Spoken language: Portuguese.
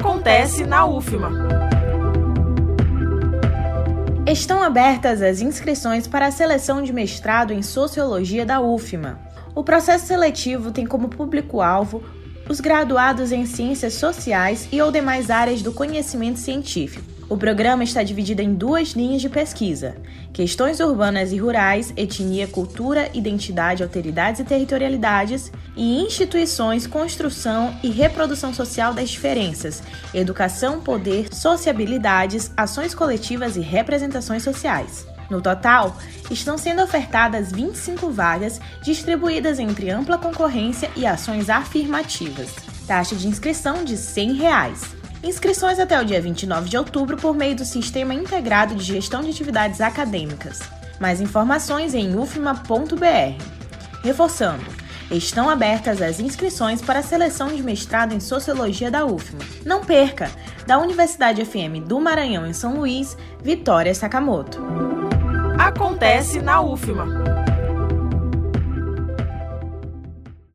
Acontece na UFMA. Estão abertas as inscrições para a seleção de mestrado em Sociologia da UFMA. O processo seletivo tem como público-alvo os graduados em Ciências Sociais e ou demais áreas do conhecimento científico o programa está dividido em duas linhas de pesquisa: questões urbanas e rurais, etnia, cultura, identidade, alteridades e territorialidades, e instituições, construção e reprodução social das diferenças, educação, poder, sociabilidades, ações coletivas e representações sociais. No total, estão sendo ofertadas 25 vagas distribuídas entre ampla concorrência e ações afirmativas. Taxa de inscrição de 100 reais. Inscrições até o dia 29 de outubro por meio do Sistema Integrado de Gestão de Atividades Acadêmicas. Mais informações em ufma.br. Reforçando, estão abertas as inscrições para a seleção de mestrado em Sociologia da UFMA. Não perca! Da Universidade FM do Maranhão em São Luís, Vitória Sakamoto. Acontece na UFMA.